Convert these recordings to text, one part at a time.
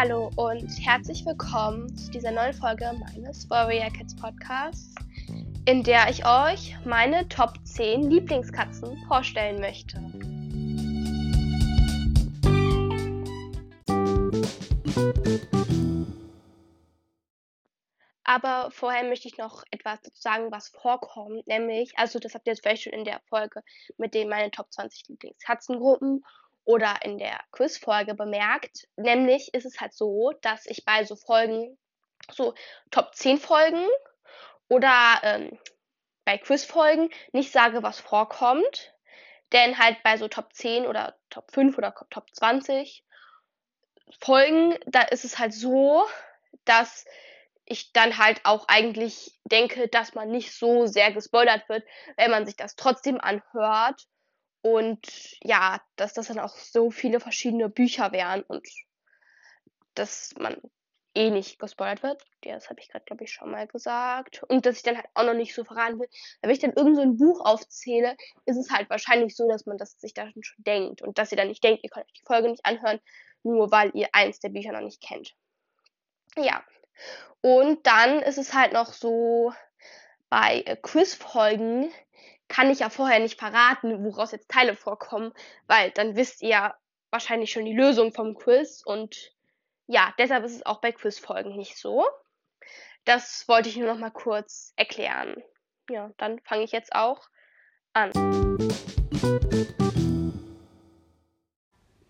Hallo und herzlich willkommen zu dieser neuen Folge meines Warrior Kids Podcasts, in der ich euch meine Top 10 Lieblingskatzen vorstellen möchte. Aber vorher möchte ich noch etwas dazu sagen, was vorkommt. Nämlich, also das habt ihr jetzt vielleicht schon in der Folge mit den meine Top 20 Lieblingskatzengruppen oder in der Quizfolge bemerkt. Nämlich ist es halt so, dass ich bei so Folgen, so Top 10 Folgen oder ähm, bei Quizfolgen nicht sage, was vorkommt. Denn halt bei so Top 10 oder Top 5 oder Top 20 Folgen, da ist es halt so, dass ich dann halt auch eigentlich denke, dass man nicht so sehr gespoilert wird, wenn man sich das trotzdem anhört. Und ja, dass das dann auch so viele verschiedene Bücher wären und dass man eh nicht gespoilert wird. Ja, das habe ich gerade, glaube ich, schon mal gesagt. Und dass ich dann halt auch noch nicht so verraten will. Wenn ich dann irgend so ein Buch aufzähle, ist es halt wahrscheinlich so, dass man das sich da schon denkt. Und dass ihr dann nicht denkt, ihr könnt euch die Folge nicht anhören, nur weil ihr eins der Bücher noch nicht kennt. Ja, und dann ist es halt noch so, bei äh, Quizfolgen kann ich ja vorher nicht verraten, woraus jetzt Teile vorkommen, weil dann wisst ihr wahrscheinlich schon die Lösung vom Quiz und ja, deshalb ist es auch bei Quizfolgen nicht so. Das wollte ich nur noch mal kurz erklären. Ja, dann fange ich jetzt auch an.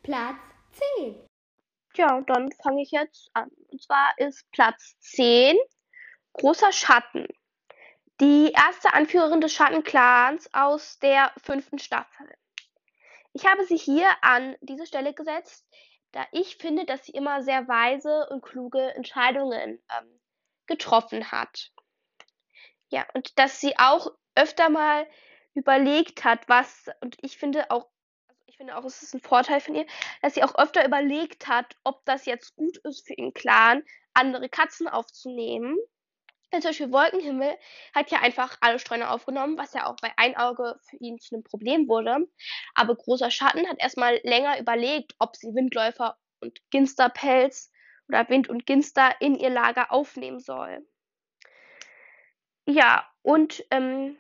Platz 10. Ja, dann fange ich jetzt an. Und zwar ist Platz 10 Großer Schatten. Die erste Anführerin des Schattenclans aus der fünften Staffel. Ich habe sie hier an diese Stelle gesetzt, da ich finde, dass sie immer sehr weise und kluge Entscheidungen ähm, getroffen hat. Ja, und dass sie auch öfter mal überlegt hat, was, und ich finde auch ich finde auch, es ist ein Vorteil von ihr, dass sie auch öfter überlegt hat, ob das jetzt gut ist für ihren Clan, andere Katzen aufzunehmen. Zum Beispiel Wolkenhimmel hat ja einfach alle Streuner aufgenommen, was ja auch bei Einauge für ihn zu einem Problem wurde. Aber Großer Schatten hat erstmal länger überlegt, ob sie Windläufer und Ginsterpelz oder Wind und Ginster in ihr Lager aufnehmen soll. Ja, und ähm,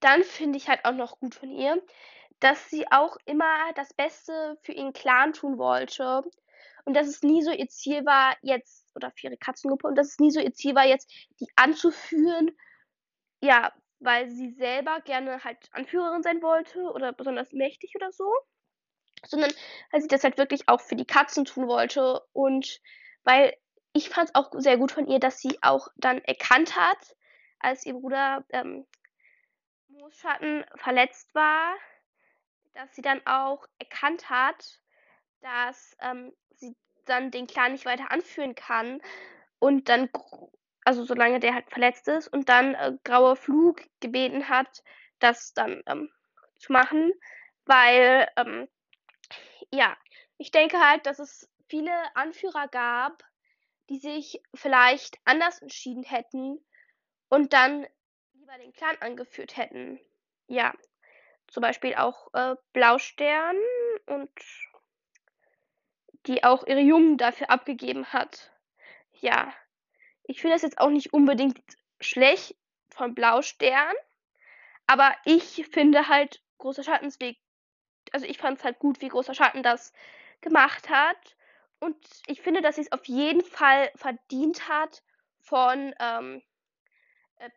dann finde ich halt auch noch gut von ihr, dass sie auch immer das Beste für ihren Clan tun wollte und dass es nie so ihr Ziel war, jetzt, oder für ihre Katzengruppe, und dass es nie so ihr Ziel war, jetzt die anzuführen, ja, weil sie selber gerne halt Anführerin sein wollte oder besonders mächtig oder so, sondern weil sie das halt wirklich auch für die Katzen tun wollte. Und weil ich fand es auch sehr gut von ihr, dass sie auch dann erkannt hat, als ihr Bruder ähm, Moosschatten verletzt war, dass sie dann auch erkannt hat, dass ähm, dann den Clan nicht weiter anführen kann und dann, also solange der halt verletzt ist und dann äh, Grauer Flug gebeten hat, das dann ähm, zu machen, weil, ähm, ja, ich denke halt, dass es viele Anführer gab, die sich vielleicht anders entschieden hätten und dann lieber den Clan angeführt hätten. Ja, zum Beispiel auch äh, Blaustern und die auch ihre Jungen dafür abgegeben hat. Ja, ich finde das jetzt auch nicht unbedingt schlecht von Blaustern, aber ich finde halt großer Schattensweg, also ich fand es halt gut, wie großer Schatten das gemacht hat und ich finde, dass sie es auf jeden Fall verdient hat von ähm, äh,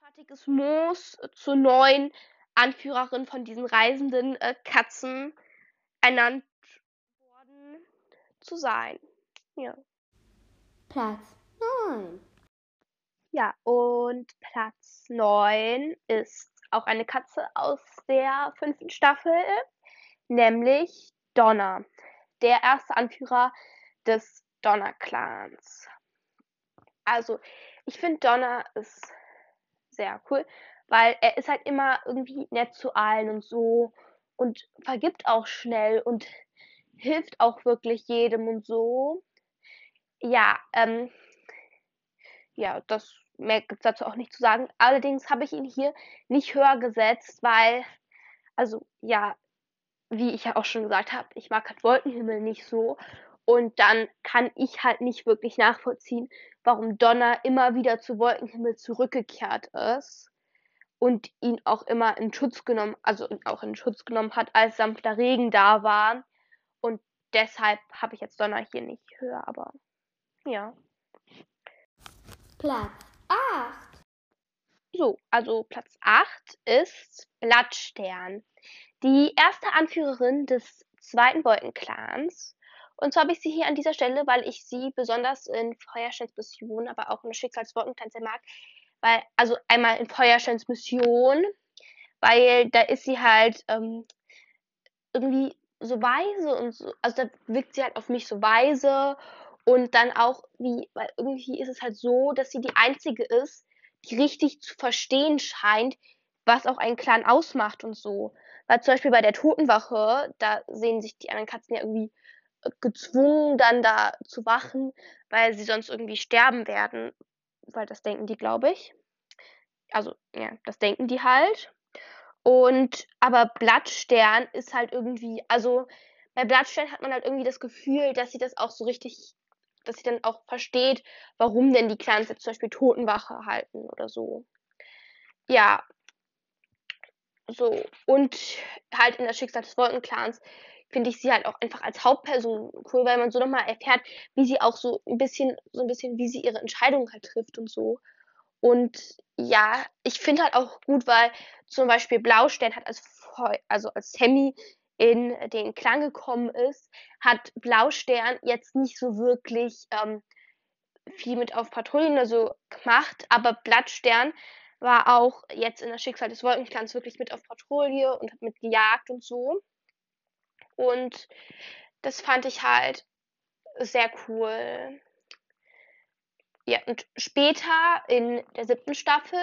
schattiges Moos zu neuen Anführerin von diesen reisenden äh, Katzen ernannt zu sein. Ja. Platz 9. Ja, und Platz 9 ist auch eine Katze aus der fünften Staffel, nämlich Donna, der erste Anführer des Donner-Clans. Also, ich finde Donna ist sehr cool, weil er ist halt immer irgendwie nett zu allen und so und vergibt auch schnell und hilft auch wirklich jedem und so. Ja, ähm, ja, das mehr gibt es dazu auch nicht zu sagen. Allerdings habe ich ihn hier nicht höher gesetzt, weil, also ja, wie ich ja auch schon gesagt habe, ich mag halt Wolkenhimmel nicht so. Und dann kann ich halt nicht wirklich nachvollziehen, warum Donner immer wieder zu Wolkenhimmel zurückgekehrt ist und ihn auch immer in Schutz genommen, also auch in Schutz genommen hat, als sanfter Regen da war. Deshalb habe ich jetzt Donner hier nicht höher, aber ja. Platz 8. So, also Platz 8 ist Blattstern. Die erste Anführerin des zweiten Wolkenclans und zwar habe ich sie hier an dieser Stelle, weil ich sie besonders in Feuersteins Mission, aber auch in Schicksalswolkentanz sehr mag. Weil, also einmal in Feuersteins Mission, weil da ist sie halt ähm, irgendwie so weise und so, also da wirkt sie halt auf mich so weise und dann auch wie, weil irgendwie ist es halt so, dass sie die einzige ist, die richtig zu verstehen scheint, was auch einen Clan ausmacht und so. Weil zum Beispiel bei der Totenwache, da sehen sich die anderen Katzen ja irgendwie gezwungen, dann da zu wachen, weil sie sonst irgendwie sterben werden. Weil das denken die, glaube ich. Also, ja, das denken die halt. Und, aber Blattstern ist halt irgendwie, also bei Blattstern hat man halt irgendwie das Gefühl, dass sie das auch so richtig, dass sie dann auch versteht, warum denn die Clans jetzt zum Beispiel Totenwache halten oder so. Ja. So. Und halt in das Schicksal des Wolkenclans finde ich sie halt auch einfach als Hauptperson cool, weil man so nochmal erfährt, wie sie auch so ein bisschen, so ein bisschen, wie sie ihre Entscheidungen halt trifft und so. Und ja, ich finde halt auch gut, weil zum Beispiel Blaustern hat als, also als Sammy in den Klang gekommen ist, hat Blaustern jetzt nicht so wirklich ähm, viel mit auf Patrouillen oder so gemacht, aber Blattstern war auch jetzt in der Schicksal des Wolkenclans wirklich mit auf Patrouille und hat mit gejagt und so. Und das fand ich halt sehr cool. Ja, und später in der siebten Staffel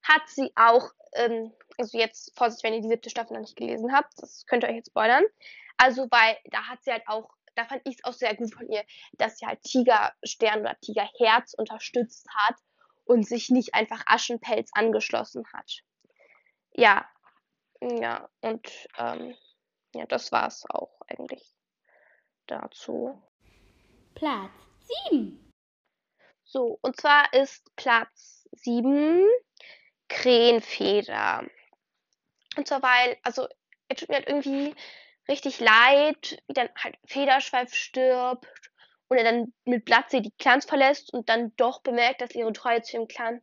hat sie auch, ähm, also jetzt Vorsicht, wenn ihr die siebte Staffel noch nicht gelesen habt, das könnt ihr euch jetzt spoilern. Also, weil da hat sie halt auch, da fand ich es auch sehr gut von ihr, dass sie halt Tigerstern oder Tigerherz unterstützt hat und sich nicht einfach Aschenpelz angeschlossen hat. Ja, ja, und ähm, ja, das war's auch eigentlich dazu. Platz 7. So, und zwar ist Platz 7 Krähenfeder. Und zwar weil, also, er tut mir halt irgendwie richtig leid, wie dann halt Federschweif stirbt und er dann mit Blattsee die Clans verlässt und dann doch bemerkt, dass ihre Treue zu ihrem Clan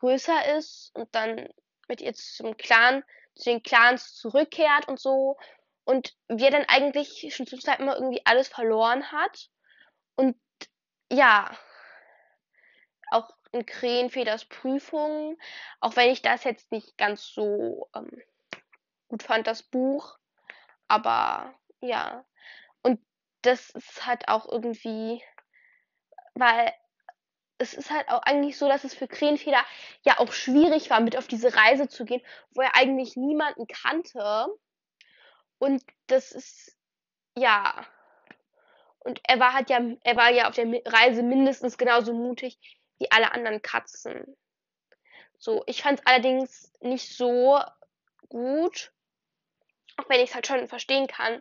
größer ist und dann mit ihr zum Clan, zu den Clans zurückkehrt und so und wir dann eigentlich schon zur Zeit immer irgendwie alles verloren hat. Und ja, auch in Krähenfeders Prüfung, auch wenn ich das jetzt nicht ganz so ähm, gut fand, das Buch, aber ja. Und das ist halt auch irgendwie, weil es ist halt auch eigentlich so, dass es für Krähenfeder ja auch schwierig war, mit auf diese Reise zu gehen, wo er eigentlich niemanden kannte. Und das ist, ja. Und er war halt ja, er war ja auf der Reise mindestens genauso mutig wie alle anderen Katzen. So, ich fand es allerdings nicht so gut, auch wenn ich es halt schon verstehen kann,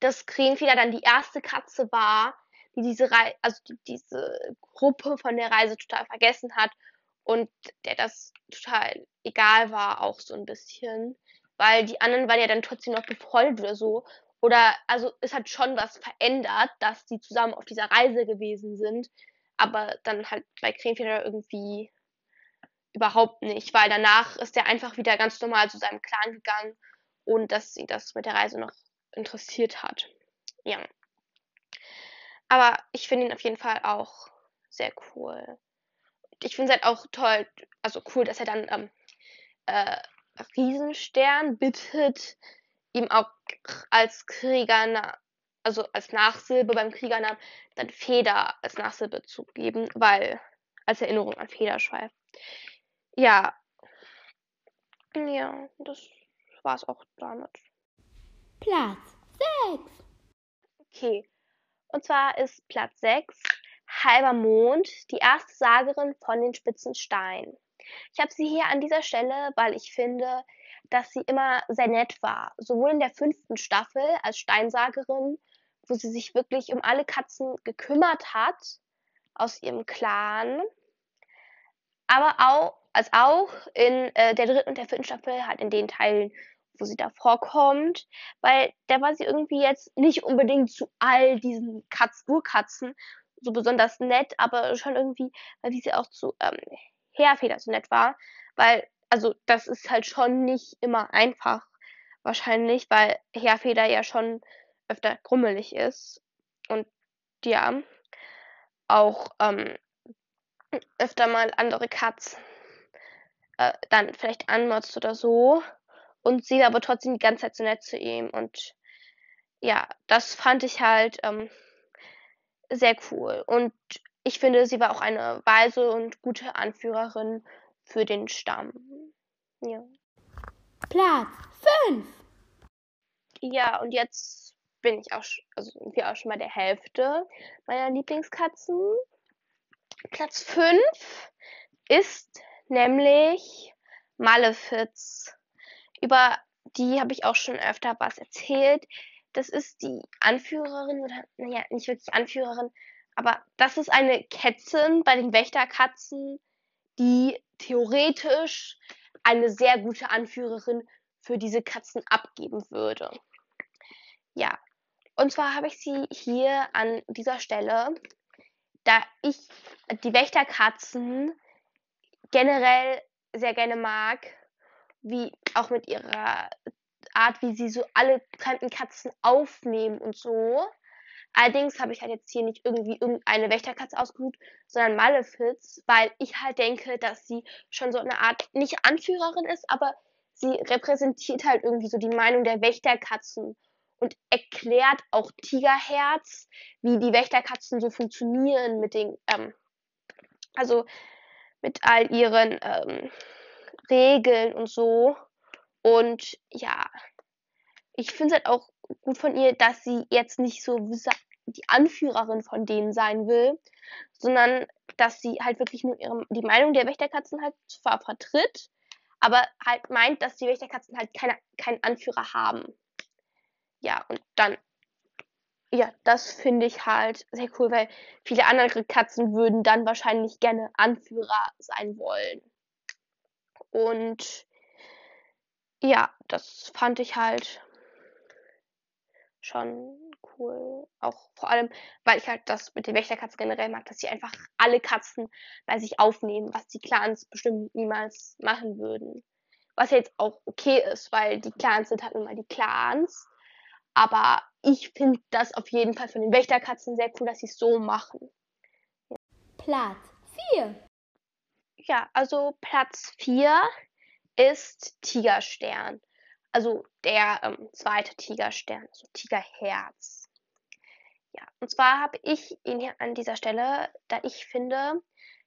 dass Krähenfeder dann die erste Katze war, die diese Reise, also die, diese Gruppe von der Reise total vergessen hat und der das total egal war, auch so ein bisschen weil die anderen waren ja dann trotzdem noch befreundet oder so. Oder, also es hat schon was verändert, dass die zusammen auf dieser Reise gewesen sind. Aber dann halt bei Krenfeder irgendwie überhaupt nicht, weil danach ist er einfach wieder ganz normal zu seinem Clan gegangen und dass sie das mit der Reise noch interessiert hat. Ja. Aber ich finde ihn auf jeden Fall auch sehr cool. Ich finde es halt auch toll, also cool, dass er dann ähm, äh, Riesenstern bittet ihm auch als Kriegernamen, also als Nachsilbe beim Kriegernamen, dann Feder als Nachsilbe zu geben, weil als Erinnerung an Federschweif. Ja. Ja, das war's auch damit. Platz 6. Okay. Und zwar ist Platz 6 Halber Mond, die erste Sagerin von den spitzen Steinen. Ich habe sie hier an dieser Stelle, weil ich finde, dass sie immer sehr nett war. Sowohl in der fünften Staffel als Steinsagerin, wo sie sich wirklich um alle Katzen gekümmert hat aus ihrem Clan. Aber auch, als auch in äh, der dritten und der vierten Staffel, halt in den Teilen, wo sie da vorkommt, weil da war sie irgendwie jetzt nicht unbedingt zu all diesen Katz Urkatzen so besonders nett, aber schon irgendwie, weil sie auch zu ähm, Heerfeder so nett war, weil, also das ist halt schon nicht immer einfach, wahrscheinlich, weil Heerfeder ja schon öfter krummelig ist und ja, auch ähm, öfter mal andere Katzen äh, dann vielleicht anmotzt oder so. Und sie aber trotzdem die ganze Zeit so nett zu ihm. Und ja, das fand ich halt ähm, sehr cool. Und ich finde, sie war auch eine weise und gute Anführerin für den Stamm. Ja. Platz 5. Ja, und jetzt bin ich auch, also sind wir auch schon bei der Hälfte meiner Lieblingskatzen. Platz 5 ist nämlich Malefiz. Über die habe ich auch schon öfter was erzählt. Das ist die Anführerin oder, naja, nicht wirklich Anführerin, aber das ist eine Kätzin bei den Wächterkatzen, die theoretisch eine sehr gute Anführerin für diese Katzen abgeben würde. Ja, und zwar habe ich sie hier an dieser Stelle, da ich die Wächterkatzen generell sehr gerne mag, wie auch mit ihrer Art, wie sie so alle fremden Katzen aufnehmen und so. Allerdings habe ich halt jetzt hier nicht irgendwie irgendeine Wächterkatze ausgesucht, sondern Malefiz, weil ich halt denke, dass sie schon so eine Art, nicht Anführerin ist, aber sie repräsentiert halt irgendwie so die Meinung der Wächterkatzen und erklärt auch Tigerherz, wie die Wächterkatzen so funktionieren mit den, ähm, also mit all ihren ähm, Regeln und so. Und ja, ich finde es halt auch gut von ihr, dass sie jetzt nicht so die Anführerin von denen sein will, sondern dass sie halt wirklich nur ihre, die Meinung der Wächterkatzen halt zwar vertritt, aber halt meint, dass die Wächterkatzen halt keine, keinen Anführer haben ja, und dann, ja, das finde ich halt sehr cool, weil viele andere Katzen würden dann wahrscheinlich gerne Anführer sein wollen. Und ja, das fand ich halt schon cool. Auch vor allem, weil ich halt das mit den Wächterkatzen generell mag, dass sie einfach alle Katzen bei sich aufnehmen, was die Clans bestimmt niemals machen würden. Was ja jetzt auch okay ist, weil die Clans sind halt nun mal die Clans. Aber ich finde das auf jeden Fall von den Wächterkatzen sehr cool, dass sie es so machen. Platz 4. Ja, also Platz 4 ist Tigerstern. Also der ähm, zweite Tigerstern, also Tigerherz. Ja, und zwar habe ich ihn hier an dieser Stelle, da ich finde,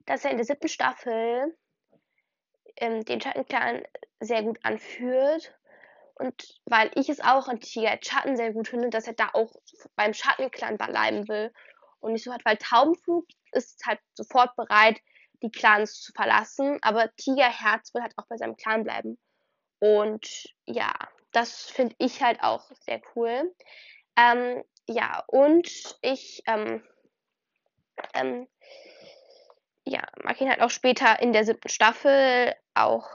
dass er in der siebten Staffel ähm, den Schattenclan sehr gut anführt und weil ich es auch an Tiger Schatten sehr gut finde, dass er da auch beim Schattenclan bleiben will und nicht so hat, weil Taubenflug ist halt sofort bereit, die Clans zu verlassen, aber Tigerherz will halt auch bei seinem Clan bleiben. Und ja, das finde ich halt auch sehr cool. Ähm, ja, und ich ähm, ähm, ja, mag ihn halt auch später in der siebten Staffel auch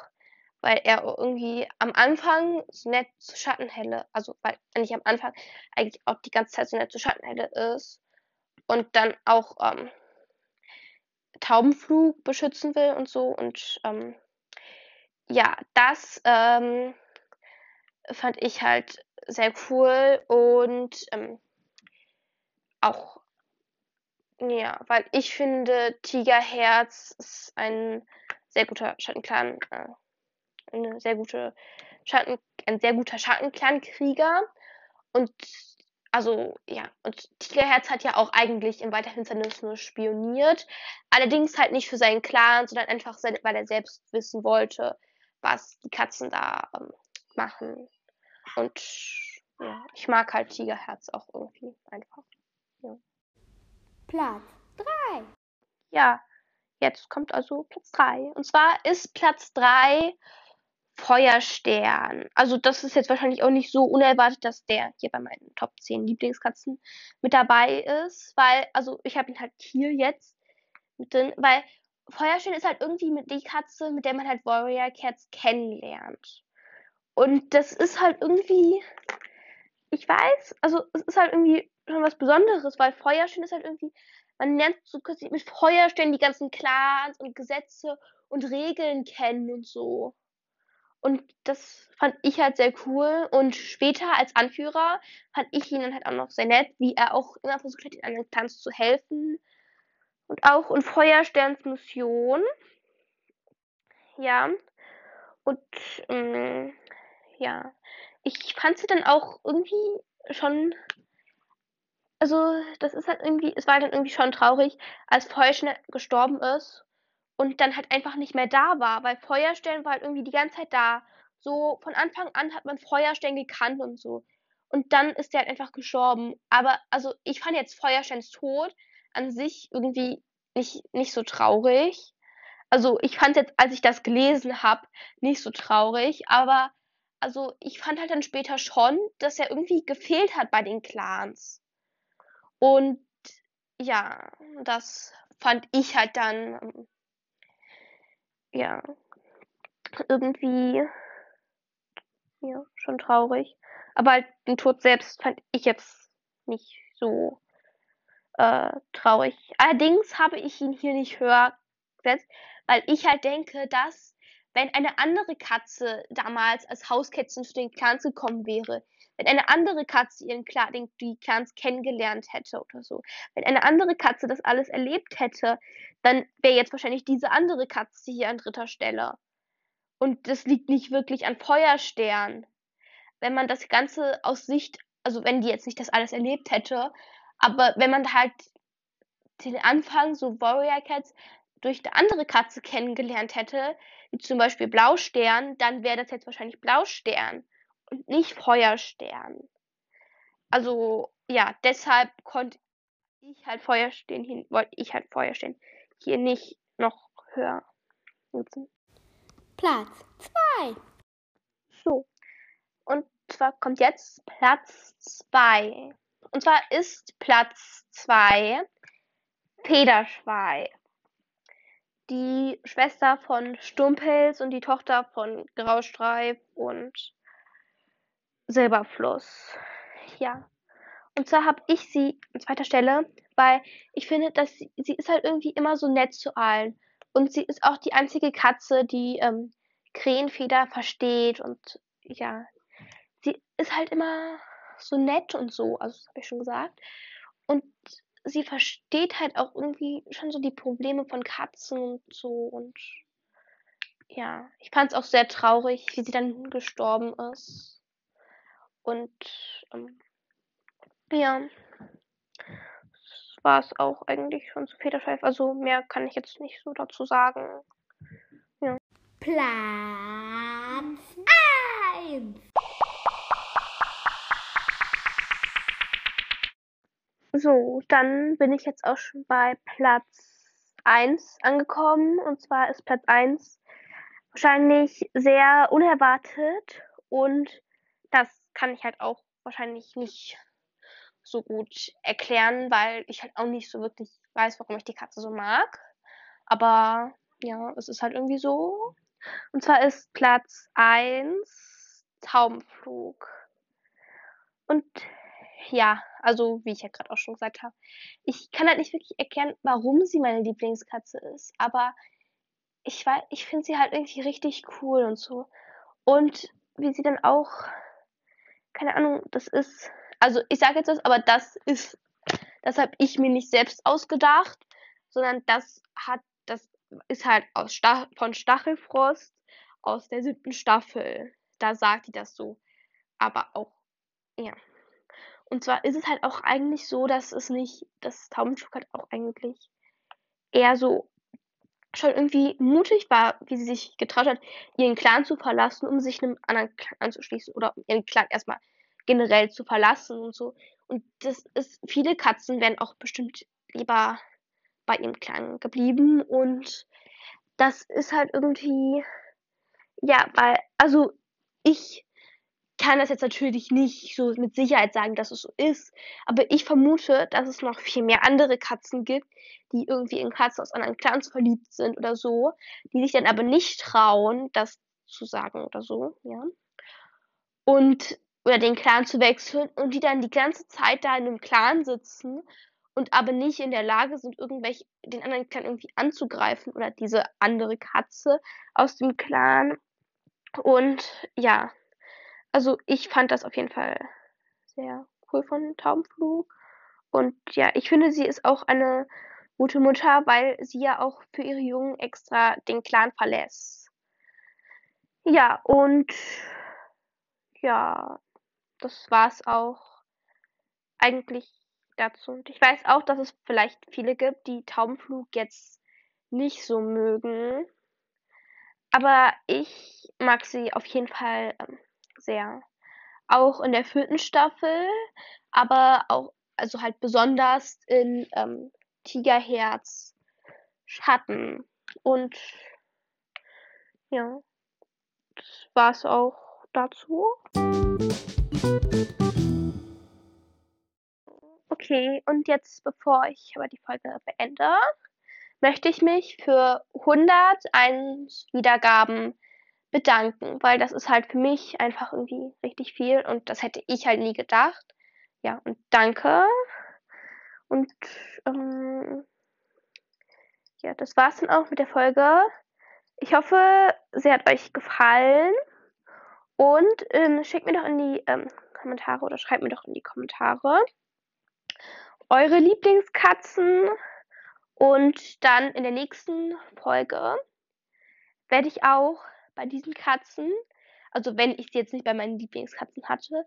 weil er irgendwie am Anfang so nett zu Schattenhelle, also weil nicht am Anfang eigentlich auch die ganze Zeit so nett zu Schattenhelle ist und dann auch ähm, Taubenflug beschützen will und so und ähm, ja, das ähm, fand ich halt sehr cool und ähm, auch ja, weil ich finde Tigerherz ist ein sehr guter Schattenclan. Äh, eine sehr gute Schatten, ein sehr guter Schattenclan-Krieger. Und also, ja, und Tigerherz hat ja auch eigentlich in Weiterfinsternis nur spioniert. Allerdings halt nicht für seinen Clan, sondern einfach, weil er selbst wissen wollte, was die Katzen da ähm, machen. Und ja, ich mag halt Tigerherz auch irgendwie einfach. Ja. Platz 3. Ja, jetzt kommt also Platz 3. Und zwar ist Platz 3 Feuerstern. Also das ist jetzt wahrscheinlich auch nicht so unerwartet, dass der hier bei meinen Top 10 Lieblingskatzen mit dabei ist, weil, also ich habe ihn halt hier jetzt mit drin, weil Feuerstern ist halt irgendwie mit die Katze, mit der man halt Warrior Cats kennenlernt. Und das ist halt irgendwie, ich weiß, also es ist halt irgendwie schon was Besonderes, weil Feuerstern ist halt irgendwie, man lernt so mit Feuerstern die ganzen Clans und Gesetze und Regeln kennen und so. Und das fand ich halt sehr cool. Und später als Anführer fand ich ihn dann halt auch noch sehr nett, wie er auch immer versucht hat, den anderen Clans zu helfen. Und auch in Feuersterns Mission. Ja. Und ähm, ja. Ich fand sie dann auch irgendwie schon. Also, das ist halt irgendwie, es war dann irgendwie schon traurig, als Feuerstern gestorben ist und dann halt einfach nicht mehr da war, weil Feuerstern war halt irgendwie die ganze Zeit da. So von Anfang an hat man Feuerstern gekannt und so. Und dann ist der halt einfach gestorben. Aber also ich fand jetzt Feuersterns Tod an sich irgendwie nicht, nicht so traurig. Also ich fand jetzt, als ich das gelesen habe, nicht so traurig. Aber also ich fand halt dann später schon, dass er irgendwie gefehlt hat bei den Clans. Und ja, das fand ich halt dann ja, irgendwie, ja, schon traurig. Aber halt den Tod selbst fand ich jetzt nicht so äh, traurig. Allerdings habe ich ihn hier nicht höher gesetzt, weil ich halt denke, dass wenn eine andere Katze damals als Hauskätzchen zu den Clans gekommen wäre, wenn eine andere Katze ihren Clan, den, die Clans kennengelernt hätte oder so, wenn eine andere Katze das alles erlebt hätte, dann wäre jetzt wahrscheinlich diese andere Katze hier an dritter Stelle. Und das liegt nicht wirklich an Feuerstern. Wenn man das Ganze aus Sicht, also wenn die jetzt nicht das alles erlebt hätte, aber wenn man halt den Anfang, so Warrior Cats, durch eine andere Katze kennengelernt hätte, wie zum Beispiel Blaustern, dann wäre das jetzt wahrscheinlich Blaustern und nicht Feuerstern. Also, ja, deshalb konnte ich halt Feuerstern hin, wollte ich halt Feuerstern hier nicht noch höher nutzen. Platz 2. So. Und zwar kommt jetzt Platz 2. Und zwar ist Platz 2 Federschweif die Schwester von Stumpels und die Tochter von Graustreif und Silberfluss. Ja. Und zwar habe ich sie an zweiter Stelle, weil ich finde, dass sie, sie ist halt irgendwie immer so nett zu allen. Und sie ist auch die einzige Katze, die ähm, Krähenfeder versteht und ja, sie ist halt immer so nett und so, also das habe ich schon gesagt. Und sie versteht halt auch irgendwie schon so die Probleme von Katzen und so und ja, ich fand es auch sehr traurig, wie sie dann gestorben ist. Und ähm, ja, das war es auch eigentlich schon zu Federscheif. Also mehr kann ich jetzt nicht so dazu sagen. Ja. Platz 1. So, dann bin ich jetzt auch schon bei Platz 1 angekommen. Und zwar ist Platz 1 wahrscheinlich sehr unerwartet. Und das kann ich halt auch wahrscheinlich nicht so gut erklären, weil ich halt auch nicht so wirklich weiß, warum ich die Katze so mag. Aber ja, es ist halt irgendwie so. Und zwar ist Platz 1 Taubenflug. Und ja, also wie ich ja gerade auch schon gesagt habe, ich kann halt nicht wirklich erklären, warum sie meine Lieblingskatze ist, aber ich weiß, ich finde sie halt irgendwie richtig cool und so. Und wie sie dann auch, keine Ahnung, das ist, also ich sage jetzt was, aber das ist, das habe ich mir nicht selbst ausgedacht, sondern das hat, das ist halt aus Stach, von Stachelfrost aus der siebten Staffel. Da sagt die das so. Aber auch, ja. Und zwar ist es halt auch eigentlich so, dass es nicht, dass Taubenschuk halt auch eigentlich eher so schon irgendwie mutig war, wie sie sich getraut hat, ihren Clan zu verlassen, um sich einem anderen Clan anzuschließen oder ihren Clan erstmal generell zu verlassen und so. Und das ist, viele Katzen wären auch bestimmt lieber bei ihrem Clan geblieben und das ist halt irgendwie, Ja, weil, also ich kann das jetzt natürlich nicht so mit Sicherheit sagen, dass es so ist, aber ich vermute, dass es noch viel mehr andere Katzen gibt, die irgendwie in Katzen aus anderen Clans verliebt sind oder so, die sich dann aber nicht trauen, das zu sagen oder so, ja. Und oder den Clan zu wechseln und die dann die ganze Zeit da in einem Clan sitzen und aber nicht in der Lage sind, irgendwelche den anderen Clan irgendwie anzugreifen oder diese andere Katze aus dem Clan. Und ja, also ich fand das auf jeden Fall sehr cool von Taubenflug. Und ja, ich finde, sie ist auch eine gute Mutter, weil sie ja auch für ihre Jungen extra den Clan verlässt. Ja, und ja, das war's auch eigentlich dazu. Und ich weiß auch, dass es vielleicht viele gibt, die Taubenflug jetzt nicht so mögen. Aber ich mag sie auf jeden Fall ähm, sehr. Auch in der vierten Staffel, aber auch, also halt besonders in ähm, Tigerherz Schatten. Und ja, das war's auch dazu. Okay, und jetzt, bevor ich aber die Folge beende, möchte ich mich für 101 Wiedergaben bedanken, weil das ist halt für mich einfach irgendwie richtig viel und das hätte ich halt nie gedacht. Ja, und danke. Und ähm, ja, das war's dann auch mit der Folge. Ich hoffe, sie hat euch gefallen. Und ähm, schickt mir doch in die ähm, Kommentare oder schreibt mir doch in die Kommentare eure Lieblingskatzen. Und dann in der nächsten Folge werde ich auch bei diesen Katzen, also wenn ich sie jetzt nicht bei meinen Lieblingskatzen hatte,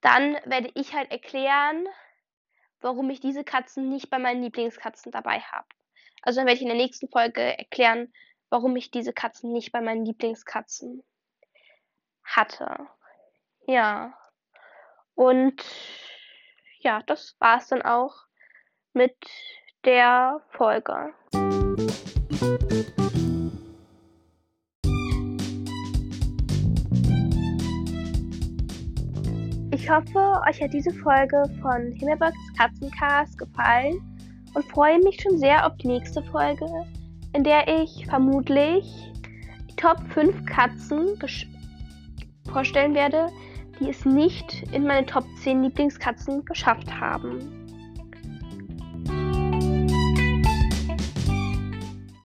dann werde ich halt erklären, warum ich diese Katzen nicht bei meinen Lieblingskatzen dabei habe. Also dann werde ich in der nächsten Folge erklären, warum ich diese Katzen nicht bei meinen Lieblingskatzen hatte. Ja. Und ja, das war es dann auch mit der Folge. Ich hoffe, euch hat diese Folge von Himmelbergs Katzencast gefallen und freue mich schon sehr auf die nächste Folge, in der ich vermutlich die Top 5 Katzen vorstellen werde, die es nicht in meine Top 10 Lieblingskatzen geschafft haben.